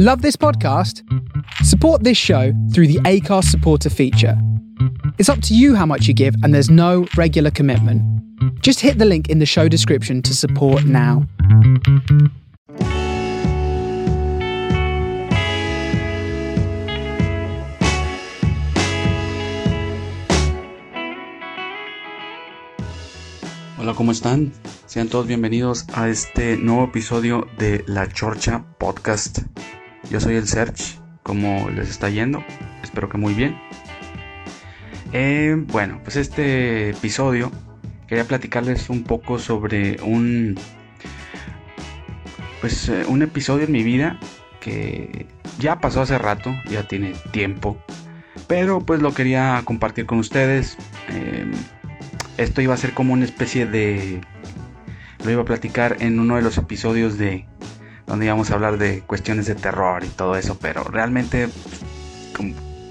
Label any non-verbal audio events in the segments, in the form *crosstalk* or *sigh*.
Love this podcast? Support this show through the ACARS supporter feature. It's up to you how much you give, and there's no regular commitment. Just hit the link in the show description to support now. Hola, ¿cómo están? Sean todos bienvenidos a este nuevo episodio de La Chorcha Podcast. Yo soy el Search, ¿cómo les está yendo? Espero que muy bien. Eh, bueno, pues este episodio quería platicarles un poco sobre un pues eh, un episodio en mi vida que ya pasó hace rato, ya tiene tiempo, pero pues lo quería compartir con ustedes. Eh, esto iba a ser como una especie de... Lo iba a platicar en uno de los episodios de... Donde íbamos a hablar de cuestiones de terror y todo eso, pero realmente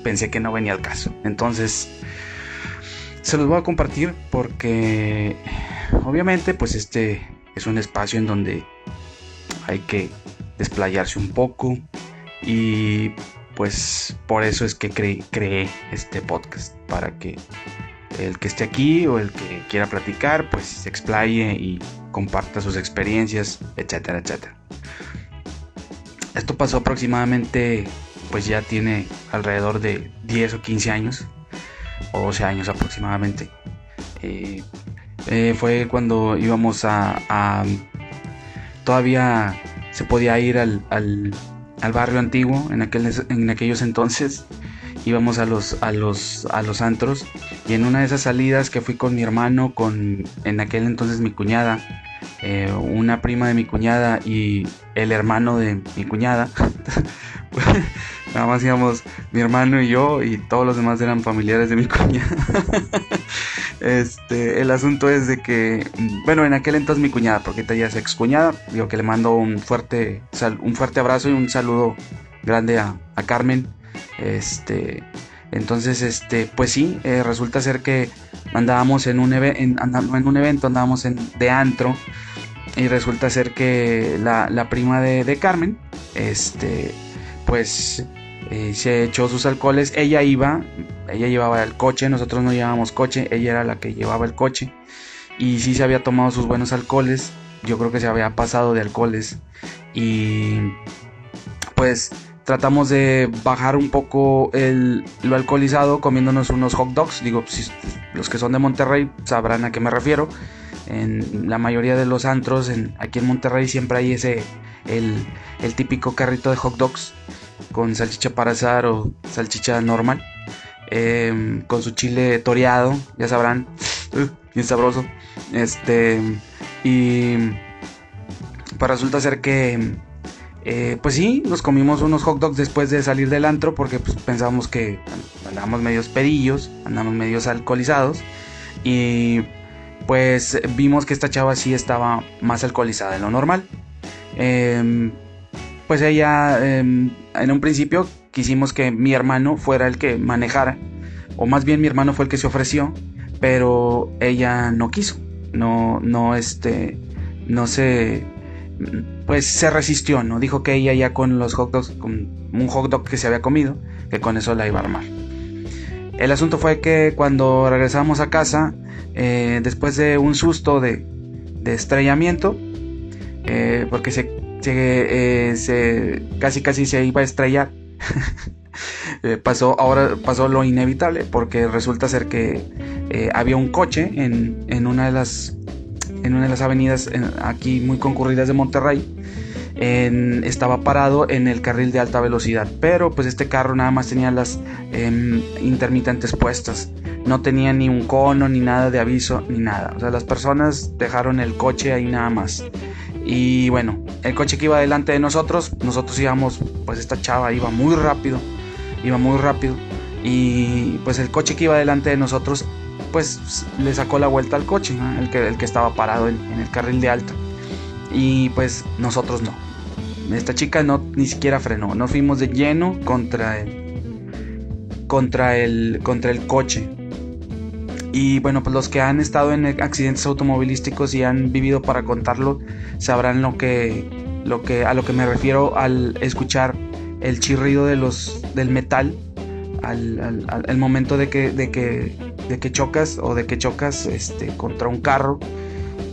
pensé que no venía al caso. Entonces, se los voy a compartir porque obviamente pues este es un espacio en donde hay que desplayarse un poco y pues por eso es que creé este podcast para que el que esté aquí o el que quiera platicar, pues se explaye y comparta sus experiencias, etcétera, etcétera. Esto pasó aproximadamente, pues ya tiene alrededor de 10 o 15 años, o 12 años aproximadamente. Eh, eh, fue cuando íbamos a, Todavía se podía ir al, al, al barrio antiguo en, aquel, en aquellos entonces íbamos a los, a los, a los antros y en una de esas salidas que fui con mi hermano, con en aquel entonces mi cuñada, eh, una prima de mi cuñada y el hermano de mi cuñada, *laughs* nada más íbamos mi hermano y yo y todos los demás eran familiares de mi *laughs* cuñada. este, el asunto es de que, bueno, en aquel entonces mi cuñada, porque ella es ex cuñada, digo que le mando un fuerte, un fuerte abrazo y un saludo grande a, a Carmen este, entonces, este, pues sí, eh, resulta ser que andábamos en un, en, en un evento, andábamos en, de antro. Y resulta ser que la, prima de, Carmen, este, pues eh, se echó sus alcoholes. Ella iba, ella llevaba el coche, nosotros no llevábamos coche, ella era la que llevaba el coche. Y sí se había tomado sus buenos alcoholes. Yo creo que se había pasado de alcoholes. Y pues tratamos de bajar un poco el, lo alcoholizado comiéndonos unos hot dogs. Digo, si, los que son de Monterrey sabrán a qué me refiero. En la mayoría de los antros en, aquí en Monterrey siempre hay ese, el, el, típico carrito de hot dogs con salchicha para asar o salchicha normal. Em, con su chile toreado, ya sabrán, bien sabroso. Este, y pues resulta ser que eh, pues sí, nos comimos unos hot dogs después de salir del antro porque pues, pensábamos que andábamos medios pedillos, andábamos medios alcoholizados y pues vimos que esta chava sí estaba más alcoholizada de lo normal. Em, pues ella, em, en un principio quisimos que mi hermano fuera el que manejara, o más bien mi hermano fue el que se ofreció, pero ella no quiso, no, no, este, no se pues se resistió, ¿no? Dijo que ella ya con los hot dogs, con un hot dog que se había comido, que con eso la iba a armar. El asunto fue que cuando regresamos a casa, eh, después de un susto de, estrellamiento, eh, porque se, eh, se, casi casi se iba a estrellar, *laughs* pasó, ahora pasó lo inevitable, porque resulta ser que había un coche en, en una de las en una de las avenidas aquí muy concurridas de Monterrey. estaba parado en el carril de alta velocidad, pero pues este carro nada más tenía las em, intermitentes puestas, no tenía ni un cono, ni nada de aviso, ni nada. O sea, las personas dejaron el coche ahí nada más. Y bueno, el coche que iba delante de nosotros, nosotros íbamos, pues esta chava iba muy rápido, iba muy rápido. Y pues el coche que iba delante de nosotros pues le sacó la vuelta al coche, el, que, el que estaba parado en, el carril de alto. Y pues nosotros no. Esta chica no ni siquiera frenó, no fuimos de lleno contra el contra el contra el coche. Y bueno, pues los que han estado en accidentes automovilísticos y han vivido para contarlo sabrán lo que lo que a lo que me refiero al escuchar el chirrido de los, del metal al, momento de que, de, que, de que chocas o de que chocas este, contra un carro.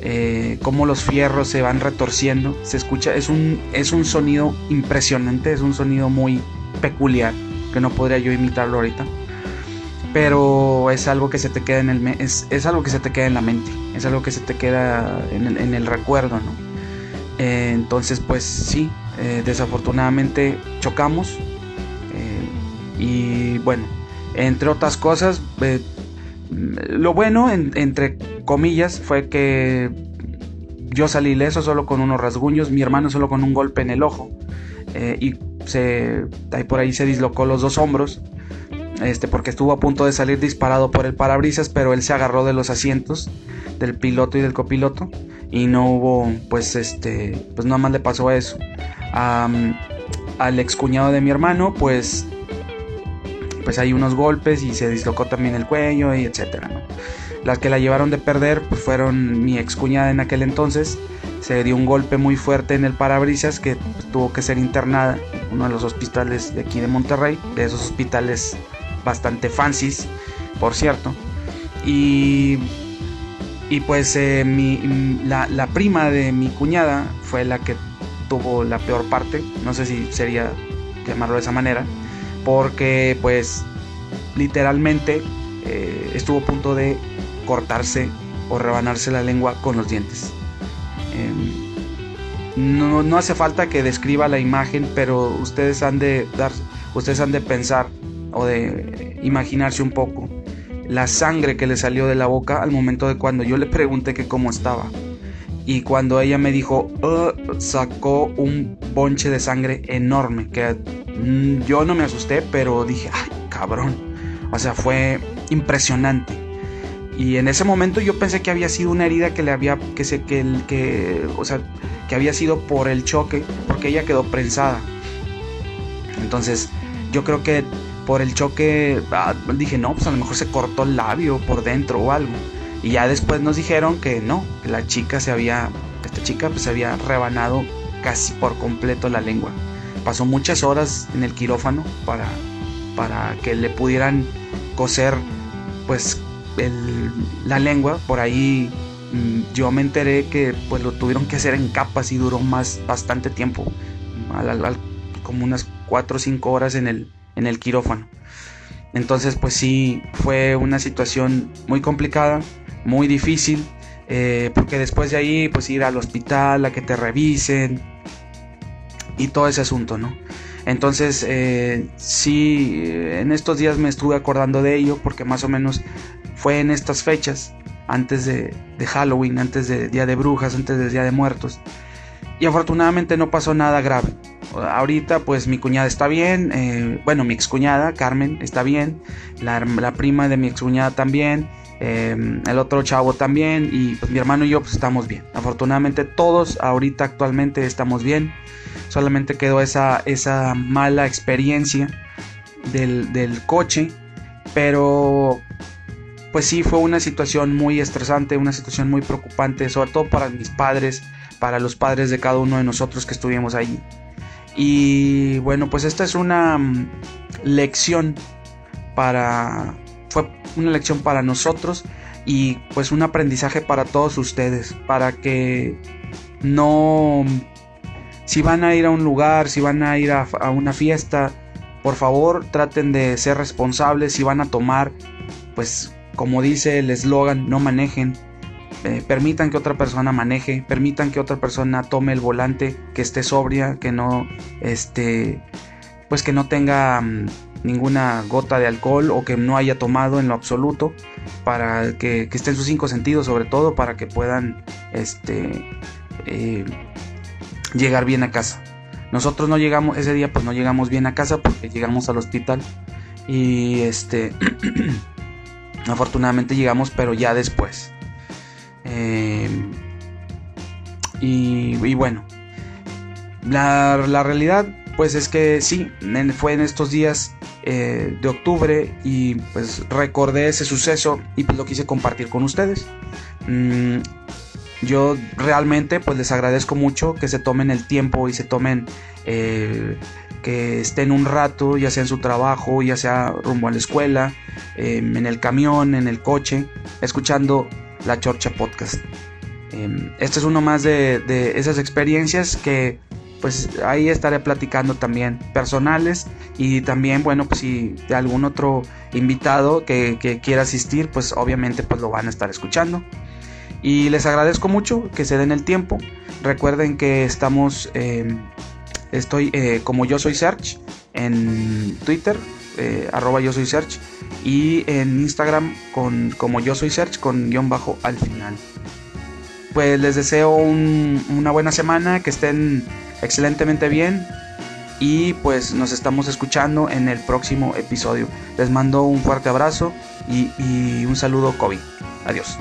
Eh, cómo los fierros se van retorciendo. Se escucha, es un, es un sonido impresionante, es un sonido muy peculiar, que no podría yo imitarlo ahorita. Pero es algo que se te queda en el es, es algo que se te queda en la mente, es algo que se te queda en el, recuerdo, ¿no? Eh, entonces, pues sí, eh, desafortunadamente chocamos. y bueno, entre otras cosas, lo bueno, entre comillas, fue que yo salí ileso solo con unos rasguños, mi hermano solo con un golpe en el ojo. Eh, y se, ahí por ahí se dislocó los dos hombros. Este, porque estuvo a punto de salir disparado por el parabrisas, pero él se agarró de los asientos del piloto y del copiloto y no hubo, pues, este, pues nada más le pasó eso. al ex cuñado de mi hermano, pues pues hay unos golpes y se dislocó también el cuello y etcétera. Las que la llevaron de perder pues fueron mi ex cuñada en aquel entonces. Se dio un golpe muy fuerte en el parabrisas que pues, tuvo que ser internada en uno de los hospitales de aquí de Monterrey, de esos hospitales bastante fancies, por cierto. Y, pues eh, la prima de mi cuñada fue la que tuvo la peor parte, no sé si sería llamarlo de esa manera porque pues literalmente eh, estuvo a punto de cortarse o rebanarse la lengua con los dientes. Em, no, hace falta que describa la imagen, pero ustedes han de dar, ustedes han de pensar o de imaginarse un poco la sangre que le salió de la boca al momento de cuando yo le pregunté que cómo estaba. Y cuando ella me dijo, sacó un bonche de sangre enorme que yo no me asusté, pero dije, ay, cabrón. O sea, fue impresionante. Y en ese momento yo pensé que había sido una herida que le había, que se, que, que, o sea, que había sido por el choque, porque ella quedó prensada. Entonces, yo creo que por el choque, ah, dije, no, pues a lo mejor se cortó el labio por dentro o algo. Y ya después nos dijeron que no, que la chica se había, esta chica pues se había rebanado casi por completo la lengua pasó muchas horas en el quirófano para, para que le pudieran coser pues la lengua. Por ahí mm, yo me enteré que pues lo tuvieron que hacer en capas y duró más bastante tiempo, como unas 4 o 5 horas en el, en el quirófano. Entonces pues sí, fue una situación muy complicada, muy difícil, eh, porque después de ahí pues ir al hospital a que te revisen, y todo ese asunto, ¿no? Entonces, eh, sí, en estos días me estuve acordando de ello porque más o menos fue en estas fechas, antes de, Halloween, antes de Día de Brujas, antes del Día de Muertos. Y afortunadamente no pasó nada grave. Ahorita pues mi cuñada está bien, eh, bueno, mi excuñada, Carmen, está bien, la, la prima de mi excuñada también, eh, el otro chavo también y pues mi hermano y yo pues estamos bien. Afortunadamente todos ahorita actualmente estamos bien solamente quedó esa, esa mala experiencia del, coche, pero pues sí fue una situación muy estresante, una situación muy preocupante, sobre todo para mis padres, para los padres de cada uno de nosotros que estuvimos allí. Y bueno, pues esta es una mm, lección para una lección para nosotros y pues un aprendizaje para todos ustedes, para que no si van a ir a un lugar, si van a ir a, una fiesta, por favor traten de ser responsables. Si van a tomar, pues como dice el eslogan, no manejen. Eh, permitan que otra persona maneje, permitan que otra persona tome el volante, que esté sobria, que no, este, pues que no tenga mm, ninguna gota de alcohol o que no haya tomado en lo absoluto, para que, que estén sus cinco sentidos sobre todo, para que puedan, este, eh, llegar bien a casa. Nosotros no llegamos, ese día pues no llegamos bien a casa porque llegamos al hospital y este, *clears throat* afortunadamente llegamos pero ya después. Eh, y, bueno, la, realidad pues es que sí, fue en estos días eh, de octubre y pues recordé ese suceso y pues lo quise compartir con ustedes. Mm, yo realmente pues les agradezco mucho que se tomen el tiempo y se tomen eh, que estén un rato, ya sea en su trabajo, ya sea rumbo a la escuela, em, en el camión, en el coche, escuchando la Chorcha Podcast. Em, este es uno más de, esas experiencias que pues ahí estaré platicando también personales y también bueno pues si algún otro invitado que, que quiera asistir pues obviamente pues lo van a estar escuchando. Y les agradezco mucho que se den el tiempo. Recuerden que estamos, em, estoy eh, como yo soy Search en Twitter, eh, arroba yo soy Search, y en Instagram con como yo soy Search con guion bajo al final. Pues les deseo una buena semana, que estén excelentemente bien y pues nos estamos escuchando en el próximo episodio. Les mando un fuerte abrazo y, un saludo COVID. Adiós.